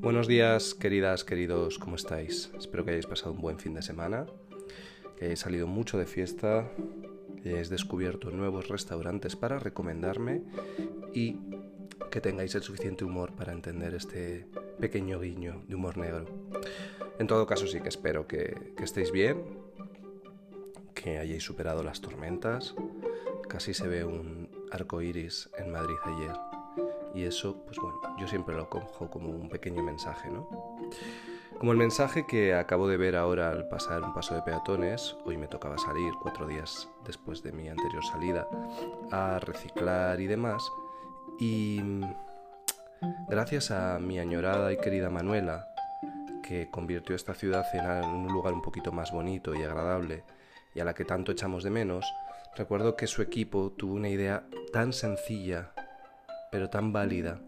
Buenos días, queridas, queridos, ¿cómo estáis? Espero que hayáis pasado un buen fin de semana, que hayáis salido mucho de fiesta, que hayáis descubierto nuevos restaurantes para recomendarme y que tengáis el suficiente humor para entender este pequeño guiño de humor negro. En todo caso, sí que espero que, estéis bien, que hayáis superado las tormentas. Casi se ve un arco iris en Madrid ayer. Y eso, pues bueno, yo siempre lo cojo como un pequeño mensaje, ¿no? Como el mensaje que acabo de ver ahora al pasar un paso de peatones, hoy me tocaba salir cuatro días después de mi anterior salida a reciclar y demás, y gracias a mi añorada y querida Manuela, que convirtió esta ciudad en un lugar un poquito más bonito y agradable, y a la que tanto echamos de menos, recuerdo que su equipo tuvo una idea tan sencilla pero tan válida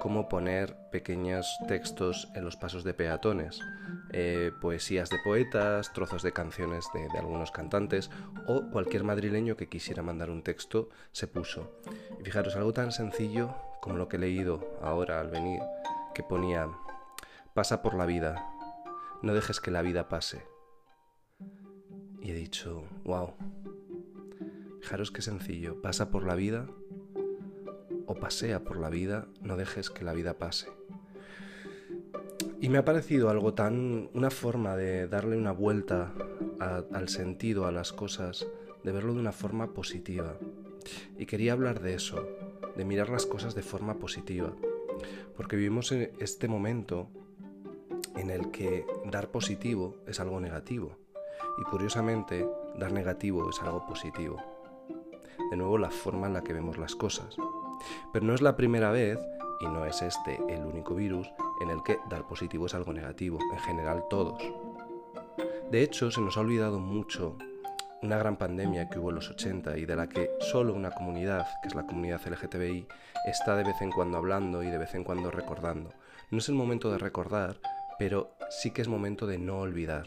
como poner pequeños textos en los pasos de peatones, eh, poesías de poetas, trozos de canciones de, de, algunos cantantes o cualquier madrileño que quisiera mandar un texto se puso. Y fijaros, algo tan sencillo como lo que he leído ahora al venir, que ponía, pasa por la vida, no dejes que la vida pase. Y he dicho, wow, fijaros qué sencillo, pasa por la vida o pasea por la vida, no dejes que la vida pase. Y me ha parecido algo tan, una forma de darle una vuelta al sentido a las cosas, de verlo de una forma positiva. Y quería hablar de eso, de mirar las cosas de forma positiva. Porque vivimos en este momento en el que dar positivo es algo negativo. Y curiosamente, dar negativo es algo positivo. De nuevo, la forma en la que vemos las cosas. Pero no es la primera vez, y no es este el único virus, en el que dar positivo es algo negativo, en general todos. De hecho, se nos ha olvidado mucho una gran pandemia que hubo en los 80 y de la que solo una comunidad, que es la comunidad LGTBI, está de vez en cuando hablando y de vez en cuando recordando. No es el momento de recordar, pero sí que es momento de no olvidar.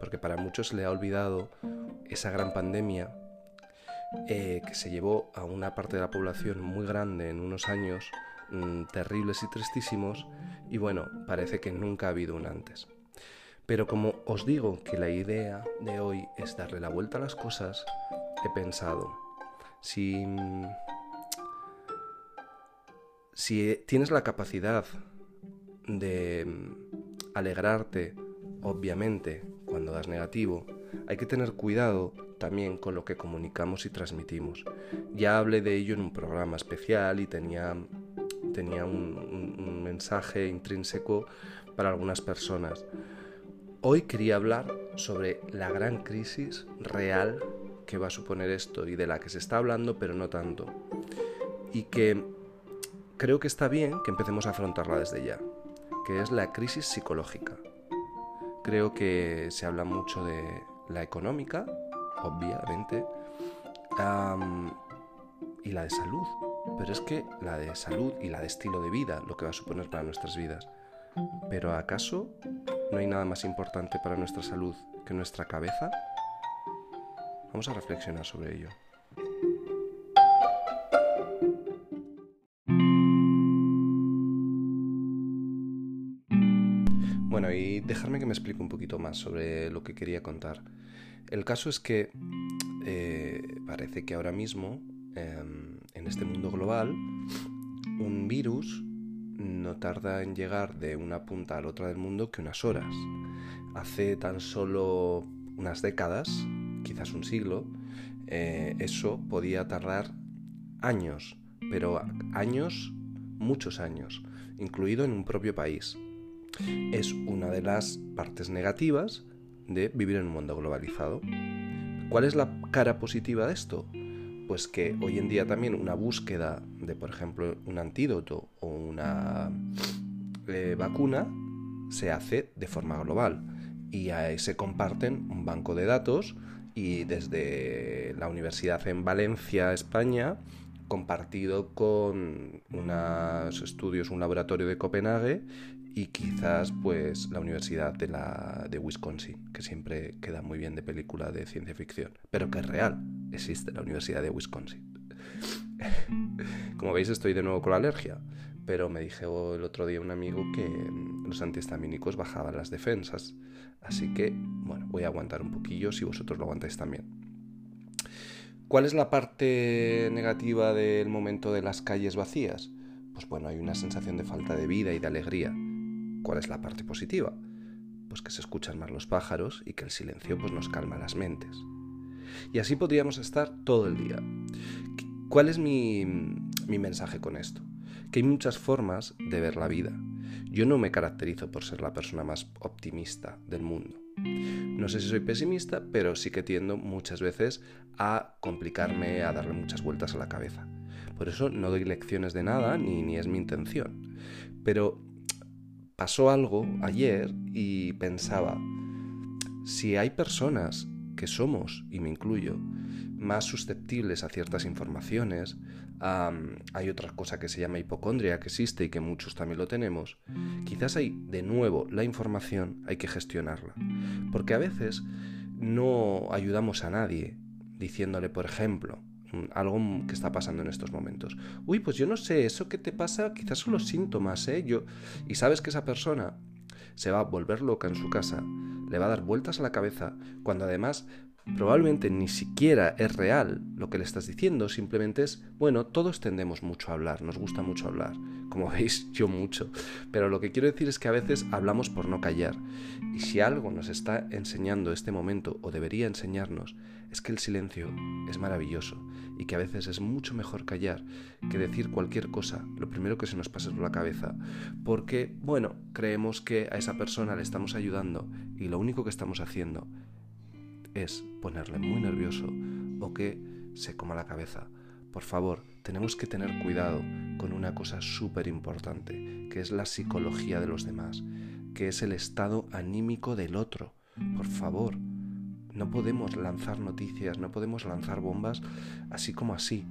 Porque para muchos le ha olvidado esa gran pandemia eh, que se llevó a una parte de la población muy grande en unos años mmm, terribles y tristísimos y bueno, parece que nunca ha habido un antes. Pero como os digo que la idea de hoy es darle la vuelta a las cosas, he pensado, si, si tienes la capacidad de alegrarte, obviamente, cuando das negativo, hay que tener cuidado también con lo que comunicamos y transmitimos. Ya hablé de ello en un programa especial y tenía, tenía un, mensaje intrínseco para algunas personas. Hoy quería hablar sobre la gran crisis real que va a suponer esto y de la que se está hablando pero no tanto. Y que creo que está bien que empecemos a afrontarla desde ya, que es la crisis psicológica. Creo que se habla mucho de la económica, obviamente, y la de salud. Pero es que la de salud y la de estilo de vida, lo que va a suponer para nuestras vidas. Pero ¿acaso no hay nada más importante para nuestra salud que nuestra cabeza? Vamos a reflexionar sobre ello. Dejarme que me explique un poquito más sobre lo que quería contar. El caso es que eh, parece que ahora mismo, eh, en este mundo global, un virus no tarda en llegar de una punta a la otra del mundo que unas horas. Hace tan solo unas décadas, quizás un siglo, eh, eso podía tardar años, pero años, muchos años, incluido en un propio país. Es una de las partes negativas de vivir en un mundo globalizado. ¿Cuál es la cara positiva de esto? Pues que hoy en día también una búsqueda de, por ejemplo, un antídoto o una eh, vacuna se hace de forma global y ahí se comparten un banco de datos y desde la universidad en Valencia, España, compartido con unos estudios, un laboratorio de Copenhague y quizás pues la Universidad de, la, de Wisconsin, que siempre queda muy bien de película de ciencia ficción, pero que es real, existe la Universidad de Wisconsin. Como veis estoy de nuevo con la alergia, pero me dijo el otro día un amigo que mm, los antihistamínicos bajaban las defensas. Así que, bueno, voy a aguantar un poquillo si vosotros lo aguantáis también. ¿Cuál es la parte negativa del momento de las calles vacías? Pues bueno, hay una sensación de falta de vida y de alegría. ¿Cuál es la parte positiva? Pues que se escuchan más los pájaros y que el silencio pues nos calma las mentes. Y así podríamos estar todo el día. ¿Cuál es mi, mi mensaje con esto? Que hay muchas formas de ver la vida. Yo no me caracterizo por ser la persona más optimista del mundo. No sé si soy pesimista, pero sí que tiendo muchas veces a complicarme, a darle muchas vueltas a la cabeza. Por eso no doy lecciones de nada, ni, ni es mi intención. Pero pasó algo ayer y pensaba, si hay personas que somos, y me incluyo, más susceptibles a ciertas informaciones. hay otra cosa que se llama hipocondria que existe y que muchos también lo tenemos. Quizás hay, de nuevo, la información hay que gestionarla. Porque a veces no ayudamos a nadie diciéndole, por ejemplo, algo que está pasando en estos momentos. Uy, pues yo no sé, eso que te pasa quizás son los síntomas, ¿eh? Yo... Y sabes que esa persona se va a volver loca en su casa, le va a dar vueltas a la cabeza, cuando además probablemente ni siquiera es real lo que le estás diciendo, simplemente es, bueno, todos tendemos mucho a hablar, nos gusta mucho hablar, como veis yo mucho, pero lo que quiero decir es que a veces hablamos por no callar, y si algo nos está enseñando este momento, o debería enseñarnos, es que el silencio es maravilloso, y que a veces es mucho mejor callar que decir cualquier cosa, lo primero que se nos pase por la cabeza, porque, bueno, creemos que a esa persona le estamos ayudando, y lo único que estamos haciendo es ponerle muy nervioso o que se coma la cabeza. Por favor, tenemos que tener cuidado con una cosa súper importante, que es la psicología de los demás, que es el estado anímico del otro. Por favor, no podemos lanzar noticias, no podemos lanzar bombas así como así.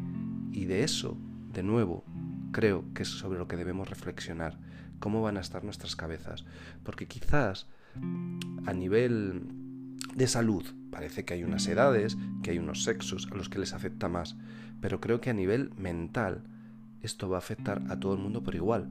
Y de eso, de nuevo, creo que es sobre lo que debemos reflexionar. ¿Cómo van a estar nuestras cabezas? Porque quizás a nivel de salud. Parece que hay unas edades, que hay unos sexos a los que les afecta más, pero creo que a nivel mental esto va a afectar a todo el mundo por igual.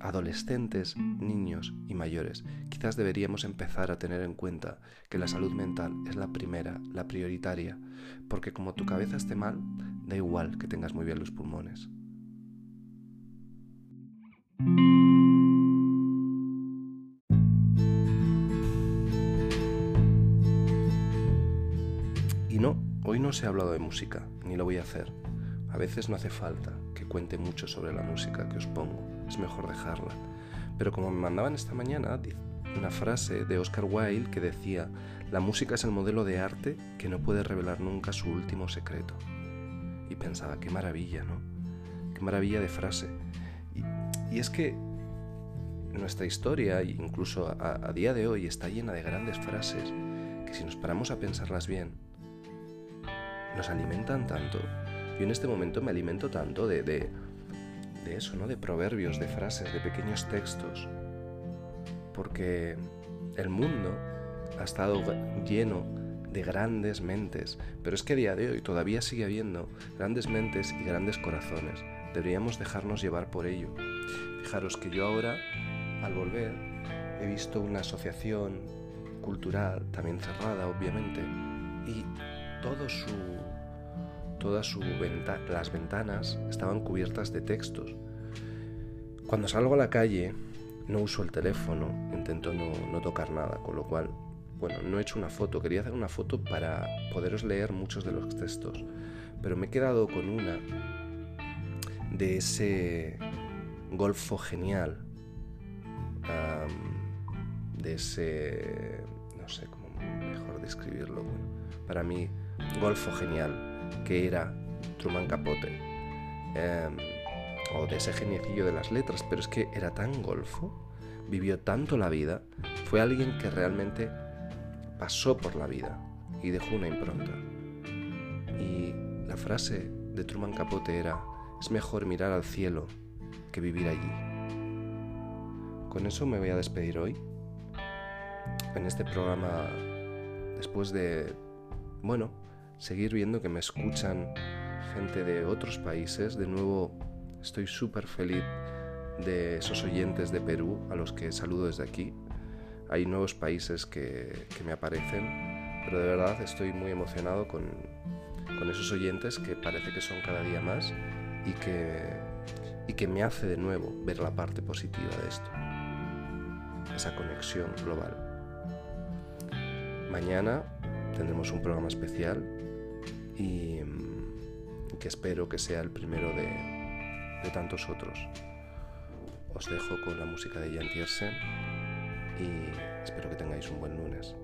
Adolescentes, niños y mayores. Quizás deberíamos empezar a tener en cuenta que la salud mental es la primera, la prioritaria, porque como tu cabeza esté mal, da igual que tengas muy bien los pulmones. Hoy no se ha hablado de música, ni lo voy a hacer. A veces no hace falta que cuente mucho sobre la música que os pongo, es mejor dejarla. Pero como me mandaban esta mañana una frase de Oscar Wilde que decía, la música es el modelo de arte que no puede revelar nunca su último secreto. Y pensaba, qué maravilla, ¿no? Qué maravilla de frase. Y, es que nuestra historia, incluso a día de hoy, está llena de grandes frases que si nos paramos a pensarlas bien, nos alimentan tanto. Yo en este momento me alimento tanto de, de, eso, ¿no? De proverbios, de frases, de pequeños textos. Porque el mundo ha estado lleno de grandes mentes, pero es que a día de hoy todavía sigue habiendo grandes mentes y grandes corazones. Deberíamos dejarnos llevar por ello. Fijaros que yo ahora, al volver, he visto una asociación cultural, también cerrada, obviamente, y todo su, todas su las ventanas estaban cubiertas de textos. Cuando salgo a la calle no uso el teléfono, intento no, no tocar nada, con lo cual, bueno, no he hecho una foto, quería hacer una foto para poderos leer muchos de los textos, pero me he quedado con una de ese golfo genial, de ese, no sé cómo mejor describirlo, para mí golfo genial que era Truman Capote. Em, o de ese geniecillo de las letras, pero es que era tan golfo, vivió tanto la vida, fue alguien que realmente pasó por la vida y dejó una impronta. Y la frase de Truman Capote era, es mejor mirar al cielo que vivir allí. Con eso me voy a despedir hoy. En este programa, después de, bueno, seguir viendo que me escuchan gente de otros países. De nuevo, Estoy súper feliz de esos oyentes de Perú a los que saludo desde aquí. Hay nuevos países que, que me aparecen, pero de verdad estoy muy emocionado con, con esos oyentes que parece que son cada día más y que, y que me hace de nuevo ver la parte positiva de esto, esa conexión global. Mañana tendremos un programa especial y, que espero que sea el primero de, de tantos otros. Os dejo con la música de Jan Tiersen y espero que tengáis un buen lunes.